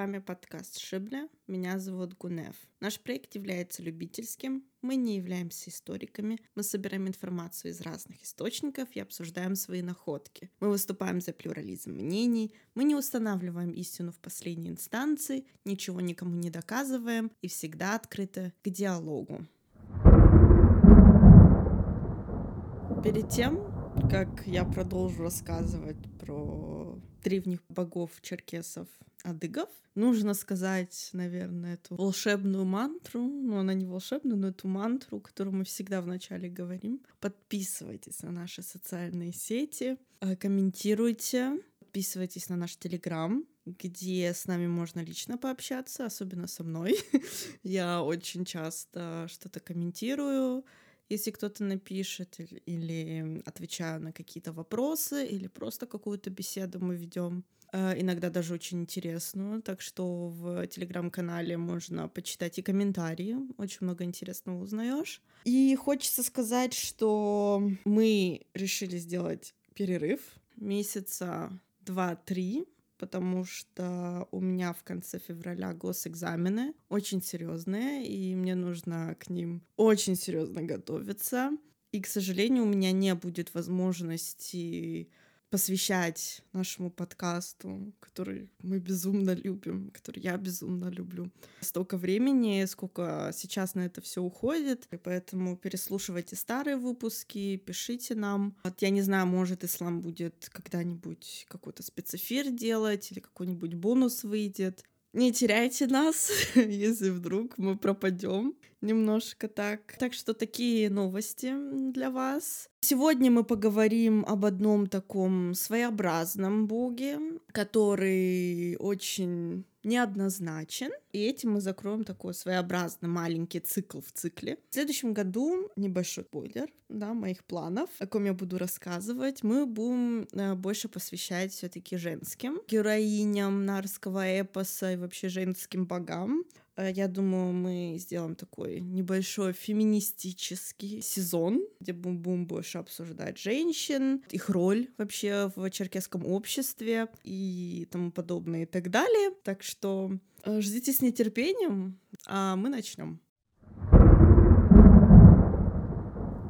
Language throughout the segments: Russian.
Вами подкаст Шибля. Меня зовут Гунев. Наш проект является любительским. Мы не являемся историками. Мы собираем информацию из разных источников и обсуждаем свои находки. Мы выступаем за плюрализм мнений. Мы не устанавливаем истину в последней инстанции, ничего никому не доказываем и всегда открыты к диалогу. Перед тем, как я продолжу рассказывать про древних богов черкесов адыгов. Нужно сказать, наверное, эту волшебную мантру. Ну, она не волшебная, но эту мантру, которую мы всегда вначале говорим. Подписывайтесь на наши социальные сети, э, комментируйте, подписывайтесь на наш Телеграм, где с нами можно лично пообщаться, особенно со мной. Я очень часто что-то комментирую, если кто-то напишет или отвечаю на какие-то вопросы, или просто какую-то беседу мы ведем. Э, иногда даже очень интересную. Так что в телеграм-канале можно почитать и комментарии. Очень много интересного узнаешь. И хочется сказать, что мы решили сделать перерыв месяца два-три потому что у меня в конце февраля госэкзамены очень серьезные, и мне нужно к ним очень серьезно готовиться. И, к сожалению, у меня не будет возможности посвящать нашему подкасту, который мы безумно любим, который я безумно люблю. Столько времени, сколько сейчас на это все уходит, и поэтому переслушивайте старые выпуски, пишите нам. Вот я не знаю, может, Ислам будет когда-нибудь какой-то спецэфир делать или какой-нибудь бонус выйдет. Не теряйте нас, если вдруг мы пропадем немножко так. Так что такие новости для вас. Сегодня мы поговорим об одном таком своеобразном боге, который очень неоднозначен. И этим мы закроем такой своеобразный маленький цикл в цикле. В следующем году небольшой спойлер да, моих планов, о ком я буду рассказывать. Мы будем э, больше посвящать все таки женским героиням нарского эпоса и вообще женским богам. Э, я думаю, мы сделаем такой небольшой феминистический сезон, где мы будем больше обсуждать женщин, их роль вообще в черкесском обществе и тому подобное и так далее. Так что э, ждите с нетерпением, а мы начнем.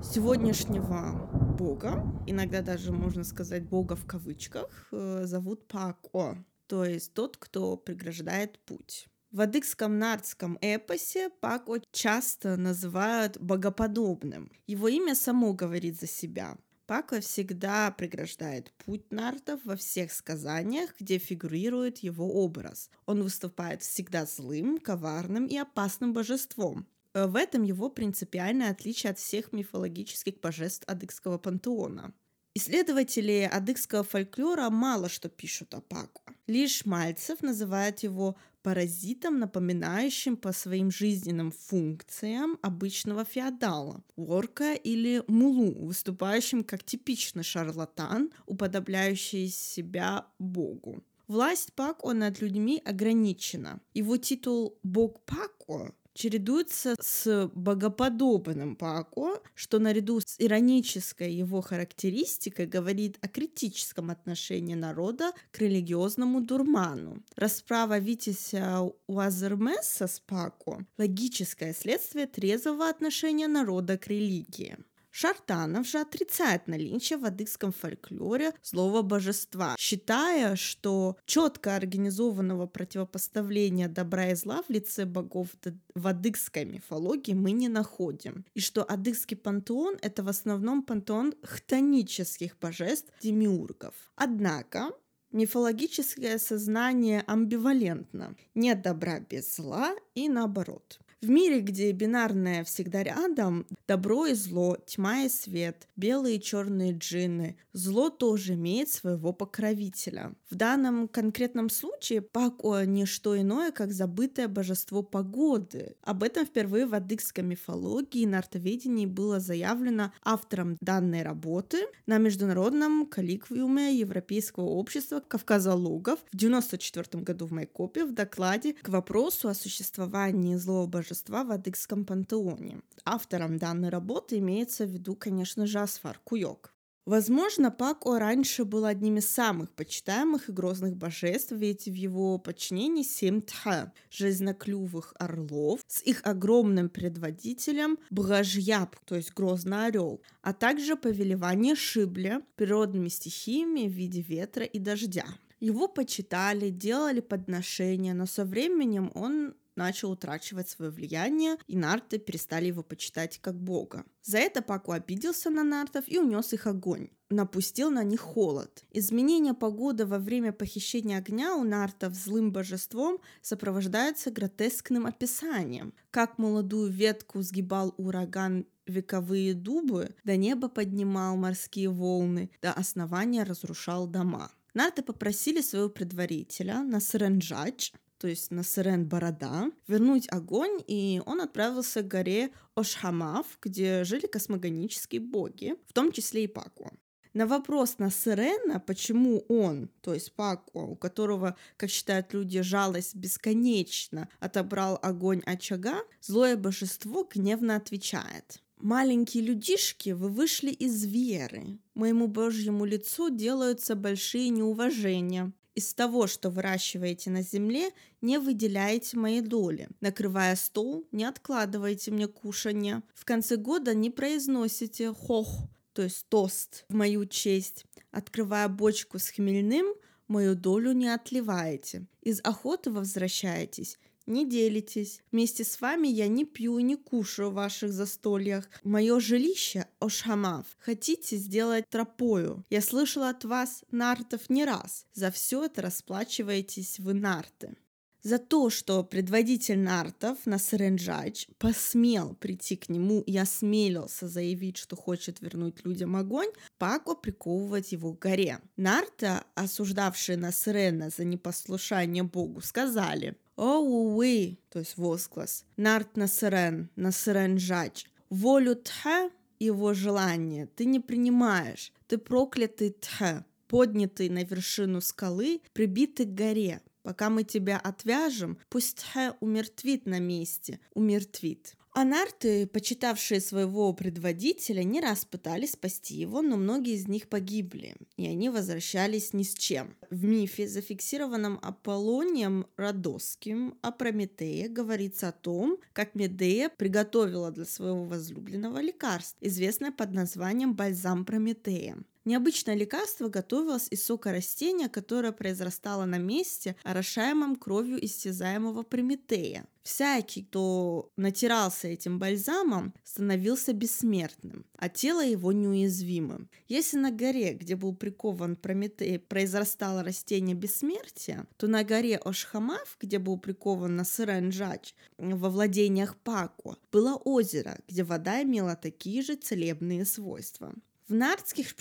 Сегодняшнего бога, иногда даже можно сказать бога в кавычках, э, зовут Пако, то есть тот, кто преграждает путь. В адыгском нардском эпосе Пако часто называют богоподобным. Его имя само говорит за себя. Пако всегда преграждает путь нартов во всех сказаниях, где фигурирует его образ. Он выступает всегда злым, коварным и опасным божеством. В этом его принципиальное отличие от всех мифологических божеств адыгского пантеона. Исследователи адыгского фольклора мало что пишут о Пако. Лишь Мальцев называет его паразитом, напоминающим по своим жизненным функциям обычного феодала, орка или мулу, выступающим как типичный шарлатан, уподобляющий себя богу. Власть Пако над людьми ограничена. Его титул «Бог Пако» чередуется с богоподобным Пако, что наряду с иронической его характеристикой говорит о критическом отношении народа к религиозному дурману. Расправа Витязя Уазермеса с Пако – логическое следствие трезвого отношения народа к религии. Шартанов же отрицает наличие в адыгском фольклоре злого божества, считая, что четко организованного противопоставления добра и зла в лице богов в адыгской мифологии мы не находим, и что адыгский пантеон — это в основном пантеон хтонических божеств демиургов. Однако мифологическое сознание амбивалентно. Нет добра без зла и наоборот. В мире, где бинарное всегда рядом, добро и зло, тьма и свет, белые и черные джинны, зло тоже имеет своего покровителя. В данном конкретном случае Пако не что иное, как забытое божество погоды. Об этом впервые в адыгской мифологии и нартоведении было заявлено автором данной работы на международном колликвиуме Европейского общества Кавказологов в 1994 году в Майкопе в докладе к вопросу о существовании злого божества божества в адыгском пантеоне. Автором данной работы имеется в виду, конечно же, Асфар Куйок. Возможно, Пако раньше был одним из самых почитаемых и грозных божеств, ведь в его подчинении семь тха — железноклювых орлов с их огромным предводителем Бражьяб, то есть грозный орел, а также повелевание Шибля природными стихиями в виде ветра и дождя. Его почитали, делали подношения, но со временем он начал утрачивать свое влияние, и нарты перестали его почитать как бога. За это Паку обиделся на нартов и унес их огонь. Напустил на них холод. Изменение погоды во время похищения огня у нартов злым божеством сопровождается гротескным описанием. Как молодую ветку сгибал ураган вековые дубы, до неба поднимал морские волны, до основания разрушал дома. Нарты попросили своего предварителя Насренджач то есть на Сырен Борода, вернуть огонь, и он отправился к горе Ошхамав, где жили космогонические боги, в том числе и Паку. На вопрос на Сирена, почему он, то есть Паку, у которого, как считают люди, жалость бесконечно отобрал огонь очага, злое божество гневно отвечает. Маленькие людишки, вы вышли из веры. Моему божьему лицу делаются большие неуважения. Из того, что выращиваете на земле, не выделяете моей доли. Накрывая стол, не откладывайте мне кушанье. В конце года не произносите хох, то есть тост в мою честь. Открывая бочку с хмельным, мою долю не отливаете. Из охоты возвращаетесь, не делитесь. Вместе с вами я не пью и не кушаю в ваших застольях. Мое жилище — Ошхамав. Хотите сделать тропою? Я слышала от вас, нартов, не раз. За все это расплачиваетесь вы, нарты. За то, что предводитель нартов Насренджач посмел прийти к нему и осмелился заявить, что хочет вернуть людям огонь, Пако приковывать его к горе. Нарта, осуждавшие Насрена за непослушание Богу, сказали Оуи, то есть возглас. Нарт Насрен, Насрен Жач. Волю Тха, его желание, ты не принимаешь. Ты проклятый Тха, поднятый на вершину скалы, прибитый к горе. Пока мы тебя отвяжем, пусть Тха умертвит на месте, умертвит. Анарты, почитавшие своего предводителя, не раз пытались спасти его, но многие из них погибли, и они возвращались ни с чем. В мифе, зафиксированном Аполлонием Родосским о Прометее, говорится о том, как Медея приготовила для своего возлюбленного лекарство, известное под названием бальзам Прометея. Необычное лекарство готовилось из сока растения, которое произрастало на месте, орошаемом кровью истязаемого Прометея. Всякий, кто натирался этим бальзамом, становился бессмертным, а тело его неуязвимым. Если на горе, где был прикован Прометей, произрастало растение бессмертия, то на горе Ошхамав, где был прикован Насыренджач, во владениях Паку, было озеро, где вода имела такие же целебные свойства. В нардских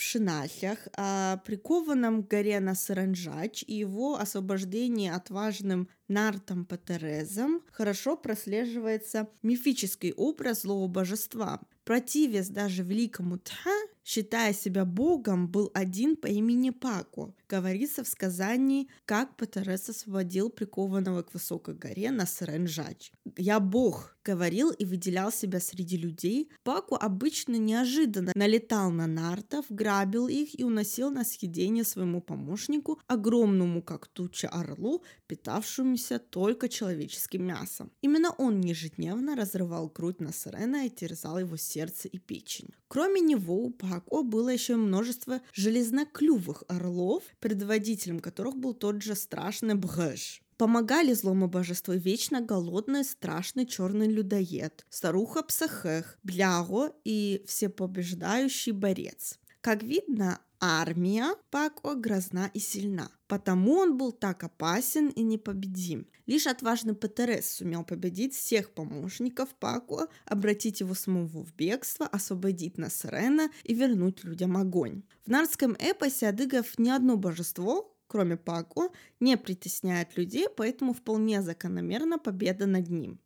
о прикованном к горе Насаранжач и его освобождении отважным Нартом Патерезом хорошо прослеживается мифический образ злого божества. Противец даже великому Тха, считая себя богом, был один по имени Пако. Говорится в сказании, как Патерес освободил прикованного к высокой горе на Сренжач. «Я бог», — говорил и выделял себя среди людей. Паку обычно неожиданно налетал на нартов, грабил их и уносил на съедение своему помощнику, огромному как туча орлу, питавшемуся только человеческим мясом. Именно он ежедневно разрывал грудь Насарена и терзал его сердце и печень. Кроме него у Пако было еще множество железноклювых орлов, предводителем которых был тот же страшный Брэш. Помогали злому божеству вечно голодный, страшный черный людоед, старуха Псахех, Бляго и всепобеждающий борец. Как видно, армия Пако грозна и сильна. Потому он был так опасен и непобедим. Лишь отважный Петерес сумел победить всех помощников Пако, обратить его самого в бегство, освободить Насрена и вернуть людям огонь. В нардском эпосе адыгов ни одно божество, кроме Пако, не притесняет людей, поэтому вполне закономерна победа над ним.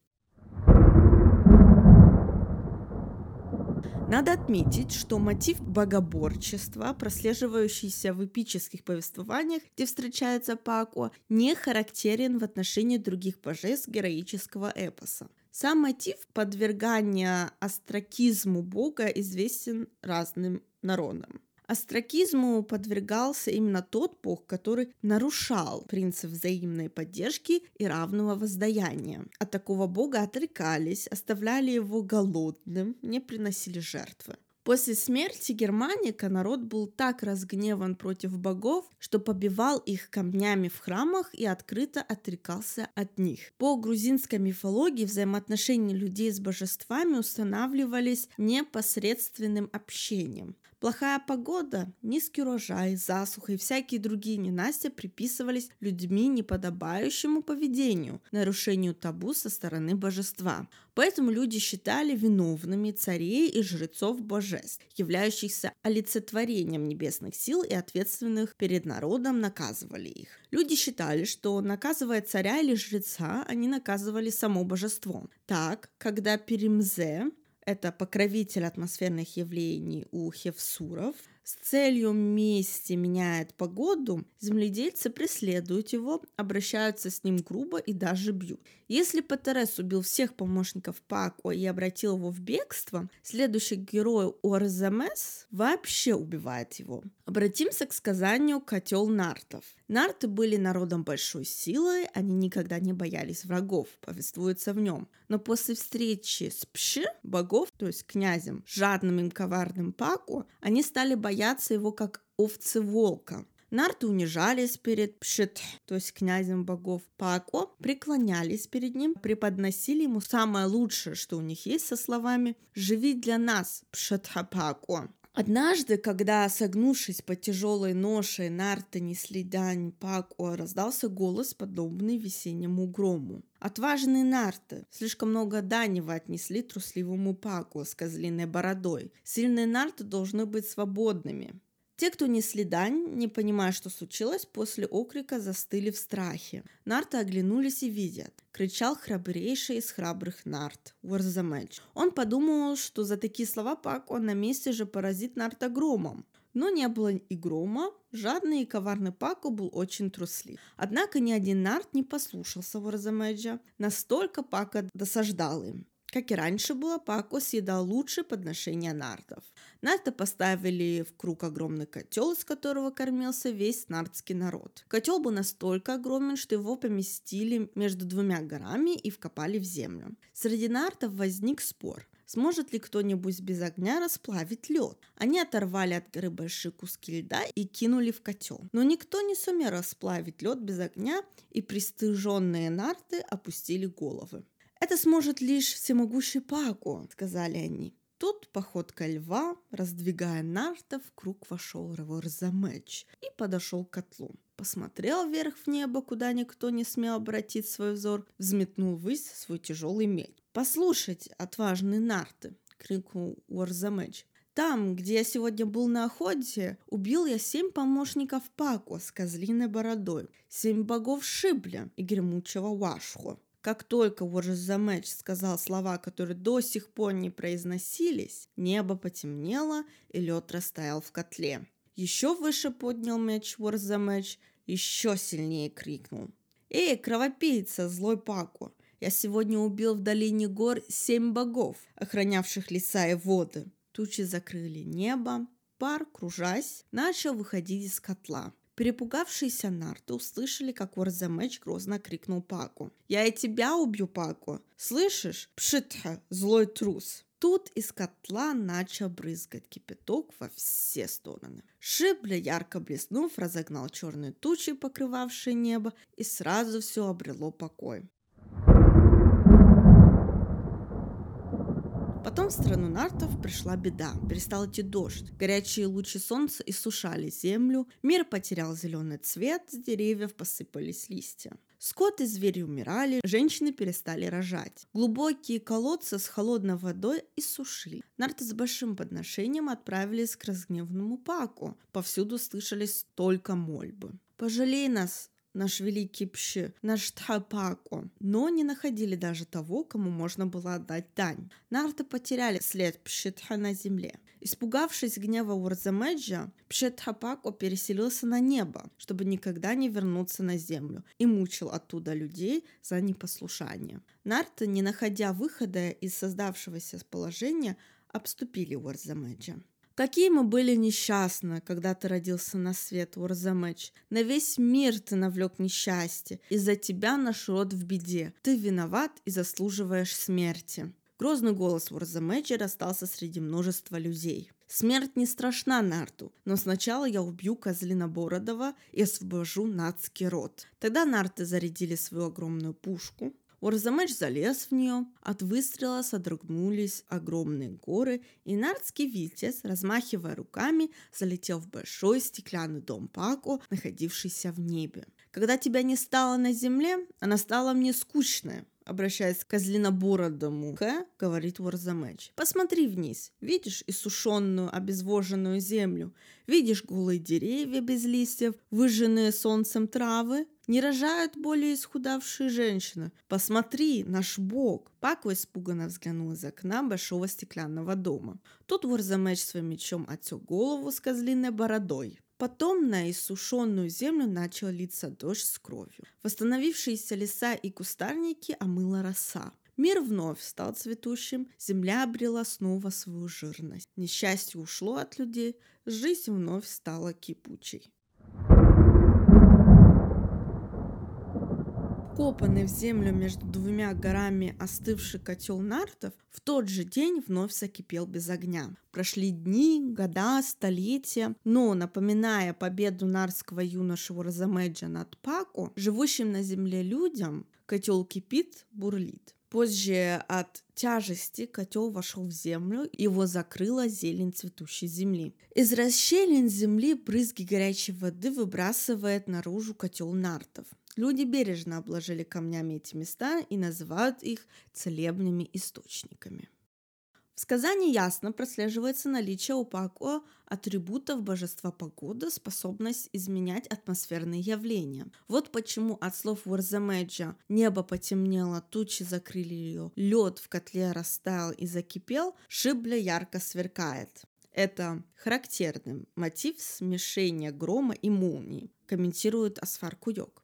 Надо отметить, что мотив богоборчества, прослеживающийся в эпических повествованиях, где встречается Пако, не характерен в отношении других божеств героического эпоса. Сам мотив подвергания астракизму бога известен разным народам. Астракизму подвергался именно тот бог, который нарушал принцип взаимной поддержки и равного воздаяния. От такого бога отрекались, оставляли его голодным, не приносили жертвы. После смерти Германика народ был так разгневан против богов, что побивал их камнями в храмах и открыто отрекался от них. По грузинской мифологии взаимоотношения людей с божествами устанавливались непосредственным общением. Плохая погода, низкий урожай, засуха и всякие другие ненастья приписывались людьми неподобающему поведению, нарушению табу со стороны божества. Поэтому люди считали виновными царей и жрецов божеств, являющихся олицетворением небесных сил и ответственных перед народом наказывали их. Люди считали, что наказывая царя или жреца, они наказывали само божество. Так, когда Перемзе, это покровитель атмосферных явлений у хевсуров, с целью мести меняет погоду, земледельцы преследуют его, обращаются с ним грубо и даже бьют. Если Патерес убил всех помощников Пако и обратил его в бегство, следующий герой Орзамес вообще убивает его. Обратимся к сказанию «Котел нартов». Нарты были народом большой силы, они никогда не боялись врагов, повествуется в нем. Но после встречи с Пши, богов, то есть князем, жадным и коварным Паку, они стали бояться его как овцы волка. Нарты унижались перед Пшит, то есть князем богов Пако, преклонялись перед ним, преподносили ему самое лучшее, что у них есть, со словами «Живи для нас, Пшитхапако». Однажды, когда, согнувшись под тяжелой ношей, нарты несли дань Пако, раздался голос, подобный весеннему грому. Отважные нарты. Слишком много дани вы отнесли трусливому Паку с козлиной бородой. Сильные нарты должны быть свободными. Те, кто несли дань, не понимая, что случилось, после окрика застыли в страхе. Нарты оглянулись и видят. Кричал храбрейший из храбрых нарт, Уорзамеч. Он подумал, что за такие слова Пак он на месте же поразит нарта громом. Но не было и грома, жадный и коварный Пако был очень труслив. Однако ни один нарт не послушался Уорзамеджа, настолько Пака досаждал им. Как и раньше было, Пако съедал лучшее подношение нартов. Нарты поставили в круг огромный котел, из которого кормился весь нартский народ. Котел был настолько огромен, что его поместили между двумя горами и вкопали в землю. Среди нартов возник спор. Сможет ли кто-нибудь без огня расплавить лед? Они оторвали от горы большие куски льда и кинули в котел. Но никто не сумел расплавить лед без огня, и пристыженные нарты опустили головы. «Это сможет лишь всемогущий Пако», — сказали они. Тут походка льва, раздвигая нарта, в круг вошел Раворзамеч и подошел к котлу. Посмотрел вверх в небо, куда никто не смел обратить свой взор, взметнул ввысь свой тяжелый меч. «Послушайте, отважные нарты!» — крикнул Уорзамеч. Там, где я сегодня был на охоте, убил я семь помощников Пако с козлиной бородой, семь богов Шибля и гремучего Вашху. Как только Уоржезамеч сказал слова, которые до сих пор не произносились, небо потемнело и лед растаял в котле. Еще выше поднял меч Уорзамеч, еще сильнее крикнул. «Эй, кровопийца, злой Паку! Я сегодня убил в долине гор семь богов, охранявших леса и воды». Тучи закрыли небо, пар, кружась, начал выходить из котла. Перепугавшиеся нарты услышали, как Варзамеч грозно крикнул Паку. «Я и тебя убью, Паку! Слышишь? Пшитха, злой трус!» Тут из котла начал брызгать кипяток во все стороны. Шибля, ярко блеснув, разогнал черные тучи, покрывавшие небо, и сразу все обрело покой. Потом в страну нартов пришла беда. Перестал идти дождь. Горячие лучи солнца иссушали землю. Мир потерял зеленый цвет, с деревьев посыпались листья. Скот и звери умирали, женщины перестали рожать. Глубокие колодцы с холодной водой иссушили. Нарты с большим подношением отправились к разгневанному Паку. Повсюду слышались только мольбы. «Пожалей нас, наш великий Пши, наш Тхапако, но не находили даже того, кому можно было отдать дань. Нарты потеряли след Пшитха на земле. Испугавшись гнева Урзамеджа, Пшетхапако переселился на небо, чтобы никогда не вернуться на землю, и мучил оттуда людей за непослушание. Нарты, не находя выхода из создавшегося положения, обступили Урзамеджа. Какие мы были несчастны, когда ты родился на свет, Урзамеч. На весь мир ты навлек несчастье. Из-за тебя наш род в беде. Ты виноват и заслуживаешь смерти. Грозный голос Урзамеджа расстался среди множества людей. Смерть не страшна Нарту, но сначала я убью Козлина Бородова и освобожу нацкий род. Тогда Нарты зарядили свою огромную пушку, Орзамеч залез в нее, от выстрела содрогнулись огромные горы, и нардский витязь, размахивая руками, залетел в большой стеклянный дом Пако, находившийся в небе. Когда тебя не стало на земле, она стала мне скучная, обращаясь к козлинобородому К, говорит Ворзамеч. «Посмотри вниз. Видишь иссушенную, обезвоженную землю? Видишь голые деревья без листьев, выжженные солнцем травы? Не рожают более исхудавшие женщины. Посмотри, наш бог!» Пако испуганно взглянул из окна большого стеклянного дома. Тут Ворзамеч своим мечом отсек голову с козлиной бородой. Потом на иссушенную землю начал литься дождь с кровью. Восстановившиеся леса и кустарники омыла роса. Мир вновь стал цветущим, земля обрела снова свою жирность. Несчастье ушло от людей, жизнь вновь стала кипучей. Вкопанный в землю между двумя горами остывший котел нартов в тот же день вновь закипел без огня. Прошли дни, года, столетия, но, напоминая победу нарского юноша Уразамеджа над Паку, живущим на земле людям, котел кипит, бурлит. Позже от тяжести котел вошел в землю, его закрыла зелень цветущей земли. Из расщелин земли брызги горячей воды выбрасывает наружу котел нартов. Люди бережно обложили камнями эти места и называют их целебными источниками. В сказании ясно прослеживается наличие у Пако атрибутов божества погоды, способность изменять атмосферные явления. Вот почему от слов Варзамеджа «небо потемнело, тучи закрыли ее, лед в котле растаял и закипел, шибля ярко сверкает». Это характерный мотив смешения грома и молнии, комментирует Асфар Куйок.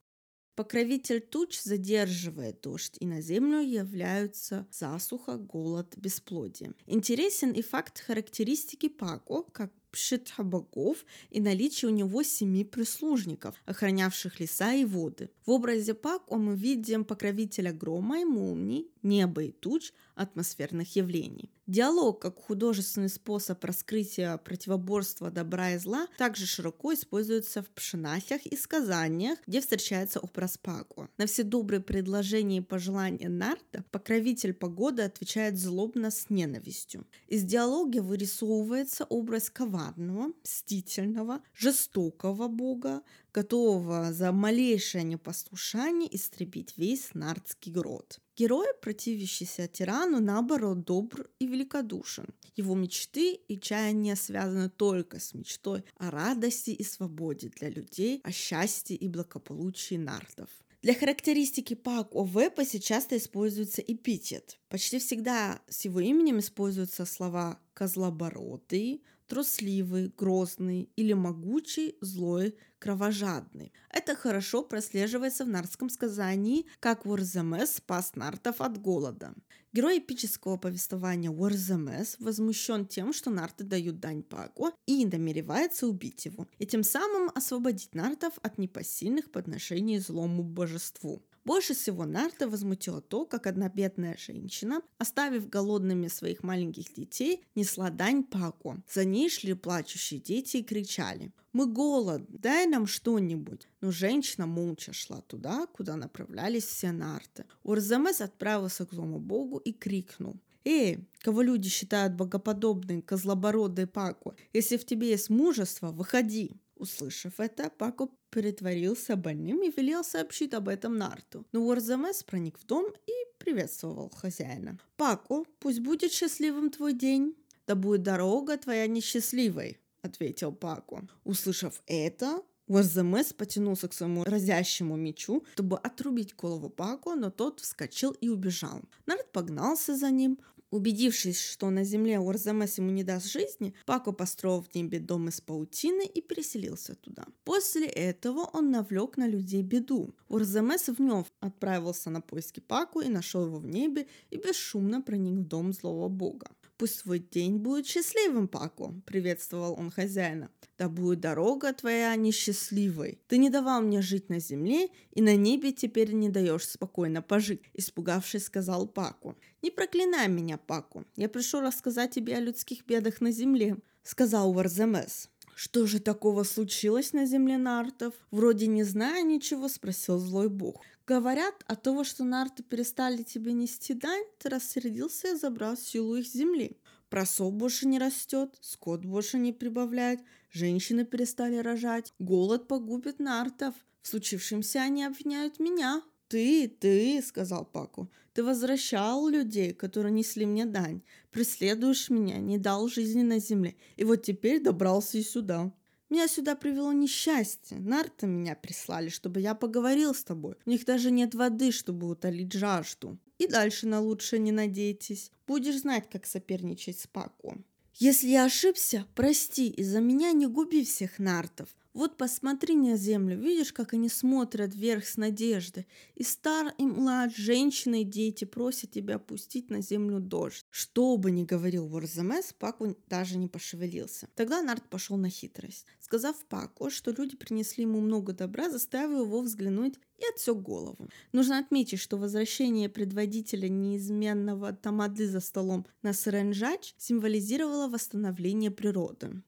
Покровитель туч задерживает дождь, и на землю являются засуха, голод, бесплодие. Интересен и факт характеристики Пако, как Пшитха богов и наличие у него семи прислужников, охранявших леса и воды. В образе Пако мы видим покровителя грома и молний, неба и туч, атмосферных явлений. Диалог как художественный способ раскрытия противоборства добра и зла также широко используется в пшенахах и сказаниях, где встречается образ Паку. На все добрые предложения и пожелания Нарта покровитель погоды отвечает злобно с ненавистью. Из диалога вырисовывается образ коварного, мстительного, жестокого бога, готового за малейшее непослушание истребить весь нардский род. Герой, противящийся тирану, наоборот, добр и великодушен. Его мечты и чаяния связаны только с мечтой о радости и свободе для людей, о счастье и благополучии нардов. Для характеристики Пак о в часто используется эпитет. Почти всегда с его именем используются слова «козлобородый», трусливый, грозный или могучий, злой, кровожадный. Это хорошо прослеживается в нарском сказании, как Уорзамес спас нартов от голода. Герой эпического повествования Уорзамес возмущен тем, что нарты дают дань Паку и намеревается убить его, и тем самым освободить нартов от непосильных подношений злому божеству. Больше всего Нарта возмутило то, как одна бедная женщина, оставив голодными своих маленьких детей, несла дань Паку. За ней шли плачущие дети и кричали «Мы голод, дай нам что-нибудь!» Но женщина молча шла туда, куда направлялись все нарты. Урзамес отправился к злому богу и крикнул «Эй, кого люди считают богоподобной, козлобородой Паку, если в тебе есть мужество, выходи!» Услышав это, Пако притворился больным и велел сообщить об этом Нарту. Но Уорзамес проник в дом и приветствовал хозяина. «Пако, пусть будет счастливым твой день, да будет дорога твоя несчастливой», — ответил Пако. Услышав это, Уорзамес потянулся к своему разящему мечу, чтобы отрубить голову Пако, но тот вскочил и убежал. Нарт погнался за ним, Убедившись, что на земле Урзамес ему не даст жизни, Пако построил в небе дом из паутины и переселился туда. После этого он навлек на людей беду. Урзамес вновь отправился на поиски Паку и нашел его в небе и бесшумно проник в дом злого бога. Пусть твой день будет счастливым, Паку, приветствовал он хозяина. Да будет дорога твоя несчастливой. Ты не давал мне жить на земле, и на небе теперь не даешь спокойно пожить, испугавшись, сказал Паку. Не проклинай меня, Паку. Я пришел рассказать тебе о людских бедах на земле, сказал Варзамес. Что же такого случилось на земле нартов? Вроде не зная ничего, спросил злой бог. Говорят, от того, что нарты перестали тебе нести дань, ты рассердился и забрал силу их земли. Просов больше не растет, скот больше не прибавляет, женщины перестали рожать, голод погубит нартов. В случившемся они обвиняют меня. «Ты, ты», — сказал Паку, — «ты возвращал людей, которые несли мне дань, преследуешь меня, не дал жизни на земле, и вот теперь добрался и сюда». Меня сюда привело несчастье. Нарты меня прислали, чтобы я поговорил с тобой. У них даже нет воды, чтобы утолить жажду. И дальше на лучшее не надейтесь. Будешь знать, как соперничать с Паку. Если я ошибся, прости, из-за меня не губи всех нартов. Вот посмотри на землю, видишь, как они смотрят вверх с надеждой. И стар, и млад, женщины и дети просят тебя опустить на землю дождь. Что бы ни говорил Ворзамес, Паку даже не пошевелился. Тогда Нарт пошел на хитрость. Сказав Паку, что люди принесли ему много добра, заставил его взглянуть и отсек голову. Нужно отметить, что возвращение предводителя неизменного Тамады за столом на Саренжач символизировало восстановление природы.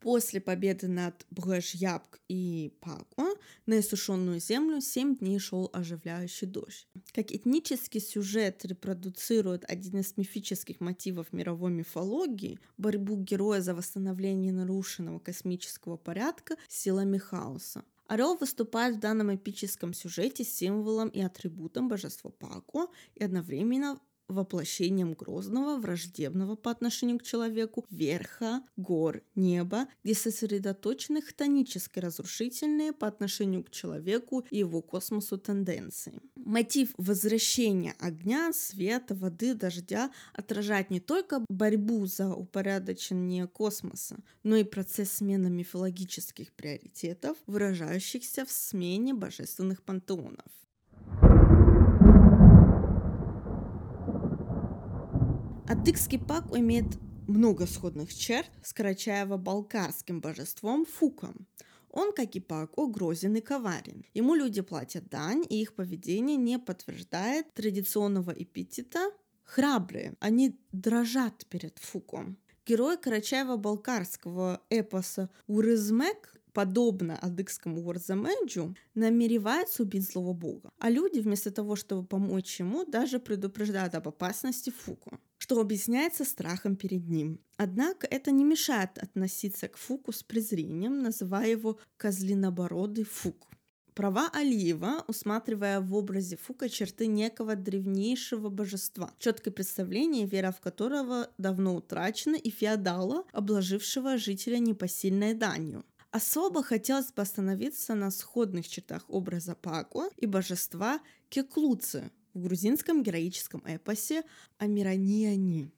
После победы над Брэш-Ябк и Пако на иссушенную землю семь дней шел оживляющий дождь. Как этнический сюжет репродуцирует один из мифических мотивов мировой мифологии – борьбу героя за восстановление нарушенного космического порядка силами хаоса. Орел выступает в данном эпическом сюжете символом и атрибутом божества Пако и одновременно воплощением грозного, враждебного по отношению к человеку верха, гор, неба, где сосредоточены хтонически разрушительные по отношению к человеку и его космосу тенденции. Мотив возвращения огня, света, воды, дождя отражает не только борьбу за упорядочение космоса, но и процесс смены мифологических приоритетов, выражающихся в смене божественных пантеонов. Адыгский пак имеет много сходных черт с карачаево-балкарским божеством Фуком. Он, как и Пако, грозен и коварен. Ему люди платят дань, и их поведение не подтверждает традиционного эпитета «храбрые». Они дрожат перед Фуком. Герой карачаево-балкарского эпоса Урызмек подобно адыгскому Варзамеджу, намеревается убить злого бога. А люди, вместо того, чтобы помочь ему, даже предупреждают об опасности Фуку что объясняется страхом перед ним. Однако это не мешает относиться к Фуку с презрением, называя его «козлинобородый Фук». Права Алиева, усматривая в образе Фука черты некого древнейшего божества, четкое представление, вера в которого давно утрачена, и феодала, обложившего жителя непосильной данью. Особо хотелось бы остановиться на сходных чертах образа Пако и божества Кеклуцы, в грузинском героическом эпосе Амираниани.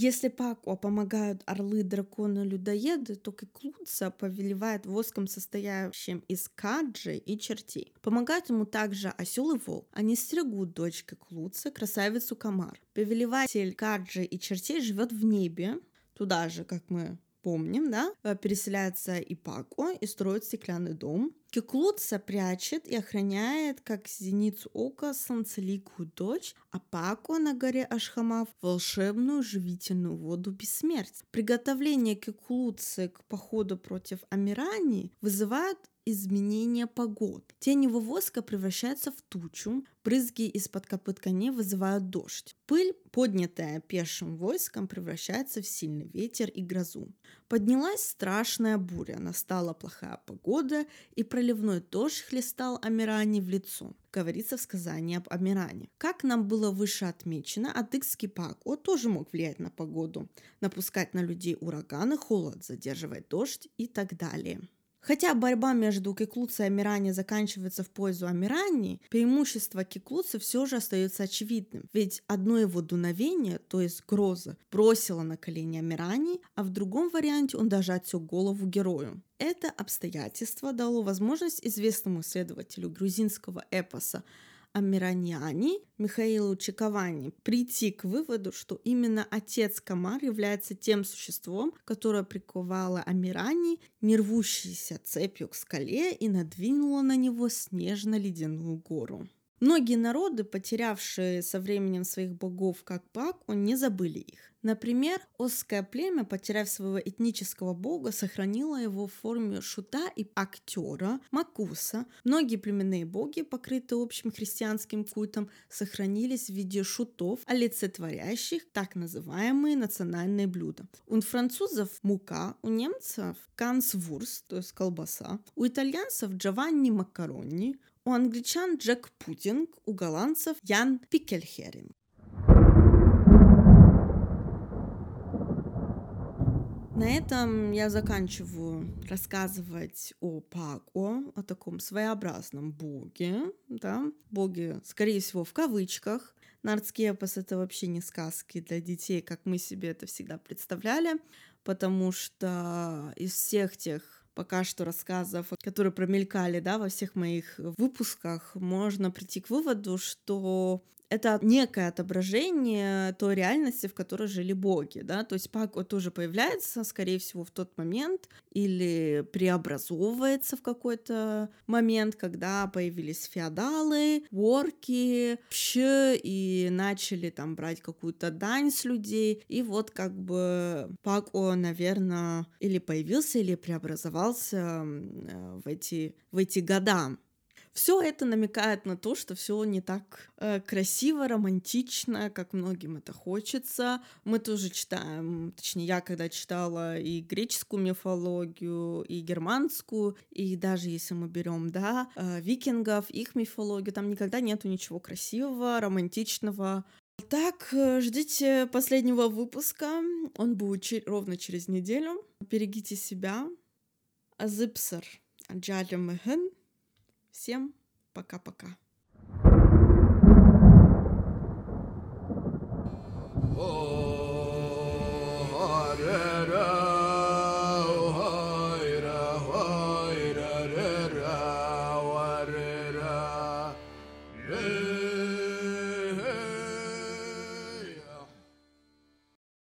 Если Пакуа помогают орлы, драконы, людоеды, то Кеклуца повелевает воском, состоящим из каджи и чертей. Помогают ему также осел и волк. Они стерегут дочь Кеклуцы, красавицу Камар. Повелеватель каджи и чертей живет в небе, туда же, как мы помним, да, э, переселяется и Пако и строит стеклянный дом. Кеклутса прячет и охраняет, как зеницу ока, солнцеликую дочь, а Пако на горе Ашхамав волшебную живительную воду бессмертия. Приготовление Кеклутсы к походу против Амирани вызывает изменения погод. Тень его воска превращается в тучу, брызги из-под копыт коней вызывают дождь. Пыль, поднятая пешим войском, превращается в сильный ветер и грозу. Поднялась страшная буря, настала плохая погода, и проливной дождь хлестал Амиране в лицо. Говорится в сказании об Амиране. Как нам было выше отмечено, адыгский пако тоже мог влиять на погоду, напускать на людей ураганы, холод, задерживать дождь и так далее. Хотя борьба между Киклуцей и Амирани заканчивается в пользу Амирани, преимущество Киклуца все же остается очевидным. Ведь одно его дуновение, то есть гроза, бросило на колени Амирани, а в другом варианте он даже отсек голову герою. Это обстоятельство дало возможность известному исследователю грузинского эпоса Амираниани Михаилу Чиковани прийти к выводу, что именно отец Камар является тем существом, которое приковало Амирани, не рвущейся цепью к скале и надвинуло на него снежно-ледяную гору. Многие народы, потерявшие со временем своих богов как Паку, не забыли их. Например, Осское племя, потеряв своего этнического бога, сохранило его в форме шута и актера Макуса. Многие племенные боги, покрытые общим христианским культом, сохранились в виде шутов, олицетворяющих так называемые национальные блюда. У французов мука, у немцев кансвурс, то есть колбаса, у итальянцев джованни макарони, у англичан Джек Пудинг, у голландцев Ян Пикельхеринг. На этом я заканчиваю рассказывать о Пако, о таком своеобразном боге, да, боге, скорее всего, в кавычках. Нардский эпос — это вообще не сказки для детей, как мы себе это всегда представляли, потому что из всех тех пока что рассказов, которые промелькали да, во всех моих выпусках, можно прийти к выводу, что это некое отображение той реальности, в которой жили боги, да, то есть Пако тоже появляется, скорее всего, в тот момент или преобразовывается в какой-то момент, когда появились феодалы, ворки, вообще и начали там брать какую-то дань с людей, и вот как бы Пако, наверное, или появился, или преобразовался в эти, в эти года. Все это намекает на то, что все не так э, красиво, романтично, как многим это хочется. Мы тоже читаем, точнее, я когда читала и греческую мифологию, и германскую, и даже если мы берем, да, э, викингов, их мифологию, там никогда нету ничего красивого, романтичного, так, э, ждите последнего выпуска. Он будет чер- ровно через неделю. Берегите себя. Азыпсар. Аджалю Всем пока-пока.